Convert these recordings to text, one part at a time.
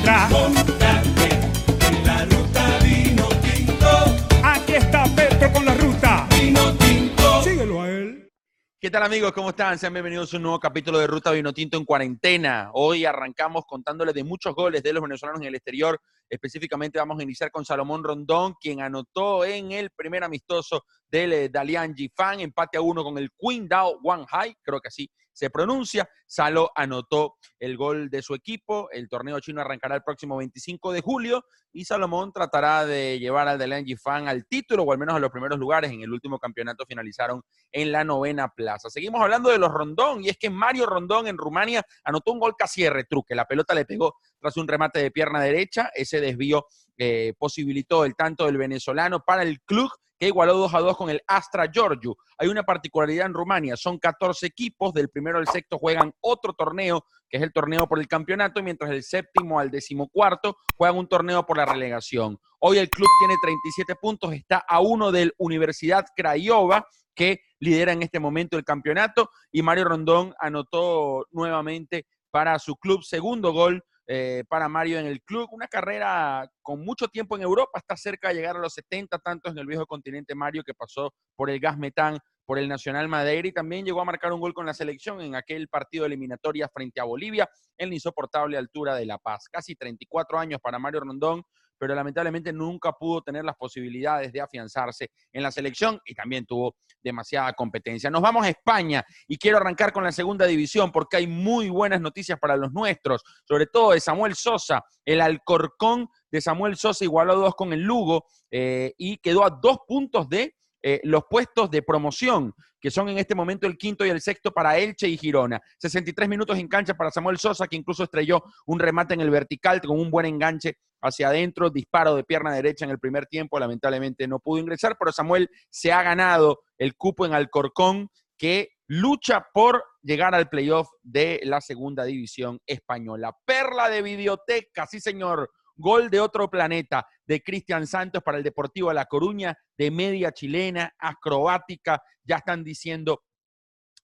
atrás. Montate en la ruta vino tinto, Aquí está Petro con la ruta. vino tinto. Síguelo a él. ¿Qué tal amigos? ¿Cómo están? Sean bienvenidos a un nuevo capítulo de Ruta Vinotinto en cuarentena. Hoy arrancamos contándoles de muchos goles de los venezolanos en el exterior. Específicamente vamos a iniciar con Salomón Rondón, quien anotó en el primer amistoso del eh, Dalian Fan, empate a uno con el Qingdao Wanhai, creo que así se pronuncia. Salo anotó el gol de su equipo. El torneo chino arrancará el próximo 25 de julio y Salomón tratará de llevar al Dalian Fan al título o al menos a los primeros lugares. En el último campeonato finalizaron en la novena plaza. Seguimos hablando de los Rondón y es que Mario Rondón en Rumania anotó un gol casi de retruque. La pelota le pegó tras un remate de pierna derecha. Ese desvío eh, posibilitó el tanto del venezolano para el club que igualó 2 a 2 con el Astra Giorgio. Hay una particularidad en Rumania, son 14 equipos, del primero al sexto juegan otro torneo, que es el torneo por el campeonato, mientras el séptimo al decimocuarto juegan un torneo por la relegación. Hoy el club tiene 37 puntos, está a uno del Universidad Craiova, que lidera en este momento el campeonato, y Mario Rondón anotó nuevamente para su club segundo gol eh, para Mario en el club. Una carrera con mucho tiempo en Europa, está cerca de llegar a los 70 tantos en el viejo continente Mario, que pasó por el Gas Metán, por el Nacional Madeira y también llegó a marcar un gol con la selección en aquel partido eliminatoria frente a Bolivia en la insoportable altura de La Paz. Casi 34 años para Mario Rondón, pero lamentablemente nunca pudo tener las posibilidades de afianzarse en la selección y también tuvo demasiada competencia. Nos vamos a España y quiero arrancar con la segunda división porque hay muy buenas noticias para los nuestros, sobre todo de Samuel Sosa, el Alcorcón de Samuel Sosa igualó a dos con el Lugo eh, y quedó a dos puntos de eh, los puestos de promoción, que son en este momento el quinto y el sexto para Elche y Girona. 63 minutos en cancha para Samuel Sosa, que incluso estrelló un remate en el vertical con un buen enganche hacia adentro, disparo de pierna derecha en el primer tiempo, lamentablemente no pudo ingresar, pero Samuel se ha ganado el cupo en Alcorcón, que lucha por llegar al playoff de la segunda división española. Perla de videoteca, sí señor, Gol de otro planeta de Cristian Santos para el Deportivo de La Coruña, de media chilena, acrobática. Ya están diciendo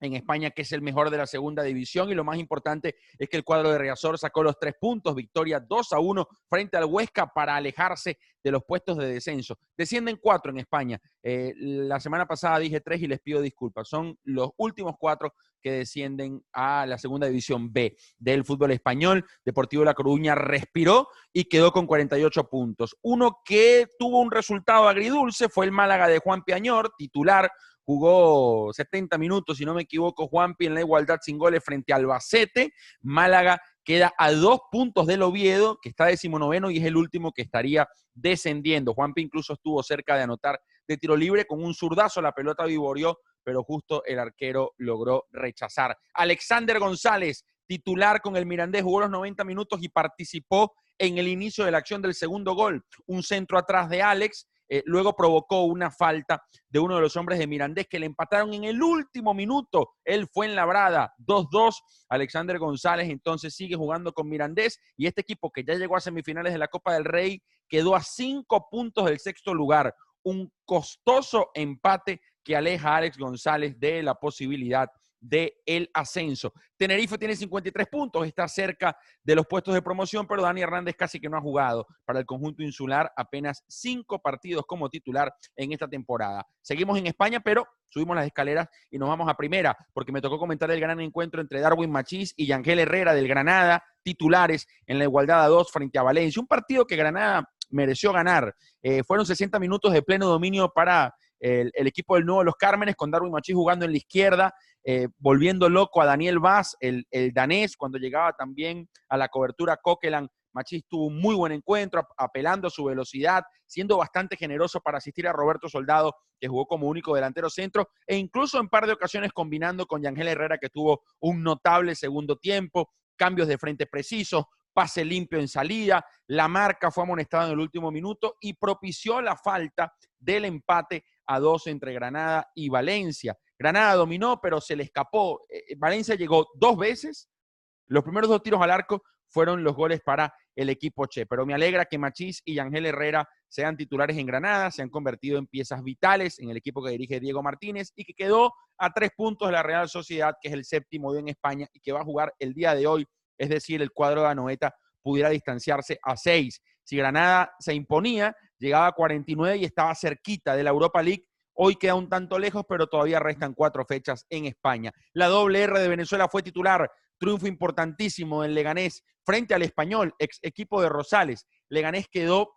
en España que es el mejor de la segunda división y lo más importante es que el cuadro de Reazor sacó los tres puntos, victoria 2 a 1 frente al Huesca para alejarse de los puestos de descenso. Descienden cuatro en España. Eh, la semana pasada dije tres y les pido disculpas. Son los últimos cuatro que descienden a la segunda división B del fútbol español. Deportivo La Coruña respiró y quedó con 48 puntos. Uno que tuvo un resultado agridulce fue el Málaga de Juan Piañor, titular jugó 70 minutos, si no me equivoco, Juanpi en la igualdad sin goles frente a Albacete. Málaga queda a dos puntos del Oviedo, que está decimonoveno y es el último que estaría descendiendo. Juanpi incluso estuvo cerca de anotar de tiro libre con un zurdazo, la pelota viborió, pero justo el arquero logró rechazar. Alexander González, titular con el Mirandés, jugó los 90 minutos y participó en el inicio de la acción del segundo gol. Un centro atrás de Alex, eh, luego provocó una falta de uno de los hombres de Mirandés que le empataron en el último minuto. Él fue en labrada 2-2. Alexander González entonces sigue jugando con Mirandés y este equipo que ya llegó a semifinales de la Copa del Rey quedó a cinco puntos del sexto lugar. Un costoso empate que aleja a Alex González de la posibilidad del el ascenso. Tenerife tiene 53 puntos, está cerca de los puestos de promoción, pero Dani Hernández casi que no ha jugado para el conjunto insular apenas cinco partidos como titular en esta temporada. Seguimos en España, pero subimos las escaleras y nos vamos a primera, porque me tocó comentar el gran encuentro entre Darwin Machís y Yangel Herrera del Granada, titulares en la igualdad a dos frente a Valencia. Un partido que Granada mereció ganar. Eh, fueron 60 minutos de pleno dominio para el, equipo del Nuevo Los Cármenes, con Darwin Machís jugando en la izquierda, eh, volviendo loco a Daniel Vaz, el, el, danés, cuando llegaba también a la cobertura Coquelan. Machís tuvo un muy buen encuentro, apelando a su velocidad, siendo bastante generoso para asistir a Roberto Soldado, que jugó como único delantero centro, e incluso en par de ocasiones combinando con Yangel Herrera, que tuvo un notable segundo tiempo, cambios de frente precisos, pase limpio en salida, la marca fue amonestada en el último minuto y propició la falta del empate a dos entre Granada y Valencia. Granada dominó, pero se le escapó. Valencia llegó dos veces. Los primeros dos tiros al arco fueron los goles para el equipo Che. Pero me alegra que Machís y Ángel Herrera sean titulares en Granada, se han convertido en piezas vitales en el equipo que dirige Diego Martínez y que quedó a tres puntos de la Real Sociedad, que es el séptimo de en España y que va a jugar el día de hoy, es decir, el cuadro de Anoeta pudiera distanciarse a 6. Si Granada se imponía, llegaba a 49 y estaba cerquita de la Europa League. Hoy queda un tanto lejos, pero todavía restan cuatro fechas en España. La doble R de Venezuela fue titular. Triunfo importantísimo en Leganés frente al Español, ex equipo de Rosales. Leganés quedó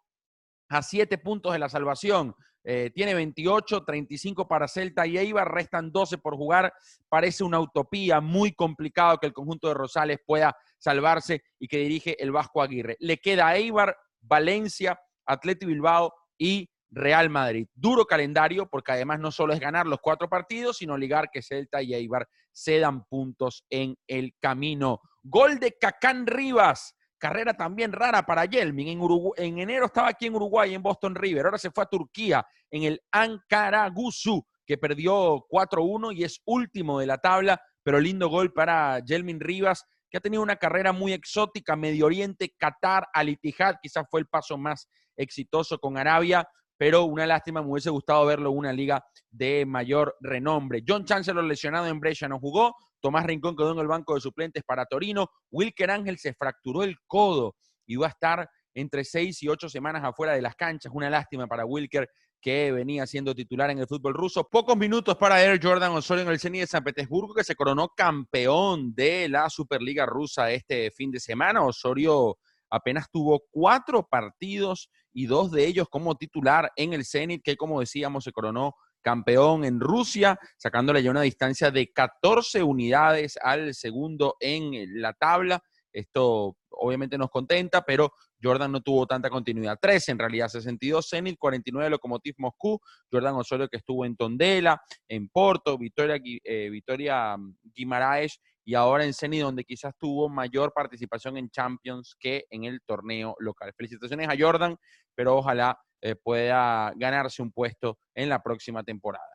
a siete puntos de la salvación. Eh, tiene 28, 35 para Celta y Eibar, restan 12 por jugar. Parece una utopía, muy complicado que el conjunto de Rosales pueda salvarse y que dirige el Vasco Aguirre. Le queda Eibar, Valencia, Atleti Bilbao y Real Madrid. Duro calendario porque además no solo es ganar los cuatro partidos, sino ligar que Celta y Eibar se dan puntos en el camino. Gol de Cacán Rivas Carrera también rara para Yelmin. En, en enero estaba aquí en Uruguay, en Boston River. Ahora se fue a Turquía, en el Ankara Gusu, que perdió 4-1 y es último de la tabla. Pero lindo gol para Yelmin Rivas, que ha tenido una carrera muy exótica. Medio Oriente, Qatar, Al Ittihad, quizás fue el paso más exitoso con Arabia. Pero una lástima, me hubiese gustado verlo en una liga de mayor renombre. John Chancellor lesionado en Brescia no jugó. Tomás Rincón quedó en el banco de suplentes para Torino. Wilker Ángel se fracturó el codo y va a estar entre seis y ocho semanas afuera de las canchas. Una lástima para Wilker que venía siendo titular en el fútbol ruso. Pocos minutos para Air Jordan Osorio en el Zenit de San Petersburgo, que se coronó campeón de la Superliga rusa este fin de semana. Osorio apenas tuvo cuatro partidos y dos de ellos como titular en el Zenit, que como decíamos se coronó campeón en Rusia, sacándole ya una distancia de 14 unidades al segundo en la tabla. Esto obviamente nos contenta, pero Jordan no tuvo tanta continuidad. 13 en realidad, 62 Zenit, 49 Lokomotiv Moscú, Jordan Osorio que estuvo en Tondela, en Porto, Victoria, eh, Victoria mm, Guimaraes y ahora en Zenit donde quizás tuvo mayor participación en Champions que en el torneo local. Felicitaciones a Jordan, pero ojalá eh, pueda ganarse un puesto en la próxima temporada.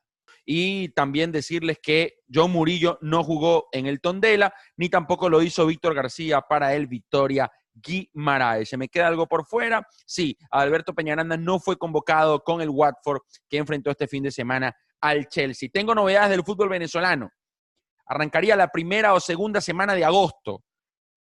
Y también decirles que John Murillo no jugó en el Tondela, ni tampoco lo hizo Víctor García para el Victoria Guimaraes. ¿Se me queda algo por fuera? Sí, Alberto Peñaranda no fue convocado con el Watford que enfrentó este fin de semana al Chelsea. Tengo novedades del fútbol venezolano. Arrancaría la primera o segunda semana de agosto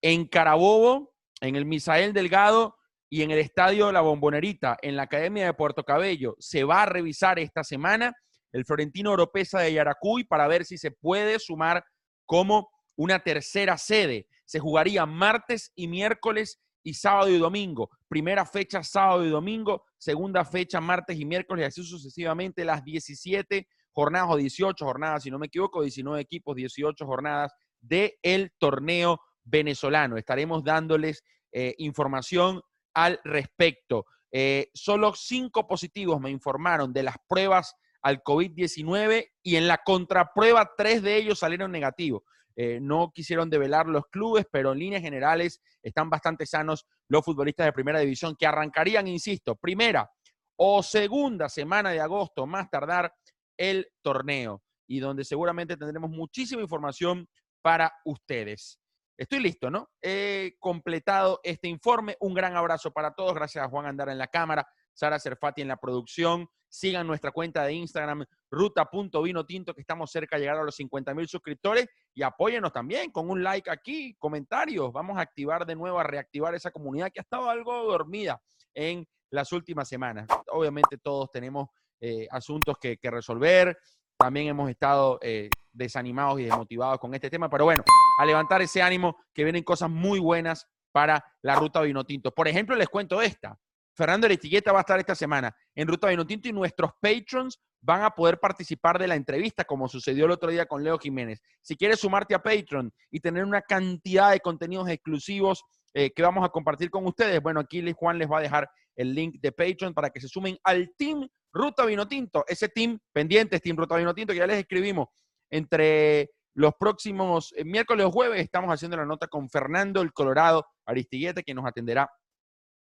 en Carabobo, en el Misael Delgado, y en el estadio La Bombonerita, en la Academia de Puerto Cabello, se va a revisar esta semana el Florentino Oropesa de Yaracuy para ver si se puede sumar como una tercera sede. Se jugaría martes y miércoles y sábado y domingo. Primera fecha sábado y domingo, segunda fecha martes y miércoles, y así sucesivamente las 17 jornadas o 18 jornadas, si no me equivoco, 19 equipos, 18 jornadas del el torneo venezolano. Estaremos dándoles eh, información al respecto. Eh, solo cinco positivos me informaron de las pruebas al COVID-19 y en la contraprueba tres de ellos salieron negativos. Eh, no quisieron develar los clubes, pero en líneas generales están bastante sanos los futbolistas de primera división que arrancarían, insisto, primera o segunda semana de agosto, más tardar el torneo y donde seguramente tendremos muchísima información para ustedes. Estoy listo, ¿no? He completado este informe. Un gran abrazo para todos. Gracias a Juan Andara en la cámara, Sara Cerfati en la producción. Sigan nuestra cuenta de Instagram, ruta.vinotinto, que estamos cerca de llegar a los 50 mil suscriptores. Y apóyenos también con un like aquí, comentarios. Vamos a activar de nuevo, a reactivar esa comunidad que ha estado algo dormida en las últimas semanas. Obviamente todos tenemos eh, asuntos que, resolver. También hemos estado eh, desanimados y desmotivados con este tema, pero bueno, a levantar ese ánimo que vienen cosas muy buenas para la ruta Vinotinto. Por ejemplo, les cuento esta. Fernando Aristigueta va a estar esta semana en Ruta Vinotinto y nuestros patrons van a poder participar de la entrevista, como sucedió el otro día con Leo Jiménez. Si quieres sumarte a Patreon y tener una cantidad de contenidos exclusivos eh, que vamos a compartir con ustedes, bueno, aquí Juan les va a dejar el link de Patreon para que se sumen al Team Ruta Vinotinto. Ese team pendiente, Team Ruta Vinotinto, que ya les escribimos entre los próximos eh, miércoles o jueves estamos haciendo la nota con Fernando el Colorado Aristigueta, quien nos atenderá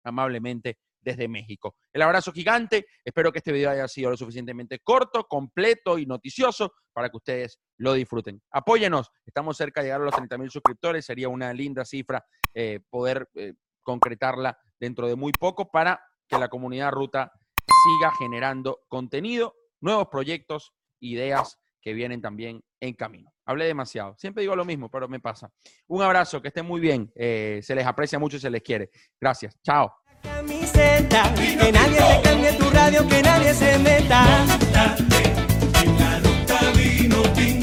amablemente desde México. El abrazo gigante. Espero que este video haya sido lo suficientemente corto, completo y noticioso para que ustedes lo disfruten. Apóyenos. Estamos cerca de llegar a los 30 mil suscriptores. Sería una linda cifra eh, poder eh, concretarla dentro de muy poco para que la comunidad ruta siga generando contenido, nuevos proyectos, ideas que vienen también en camino. Hablé demasiado. Siempre digo lo mismo, pero me pasa. Un abrazo, que estén muy bien. Eh, se les aprecia mucho y se les quiere. Gracias. Chao. Camiseta, que nadie te cambie tu radio, que nadie se meta. En la ruta vino tinto.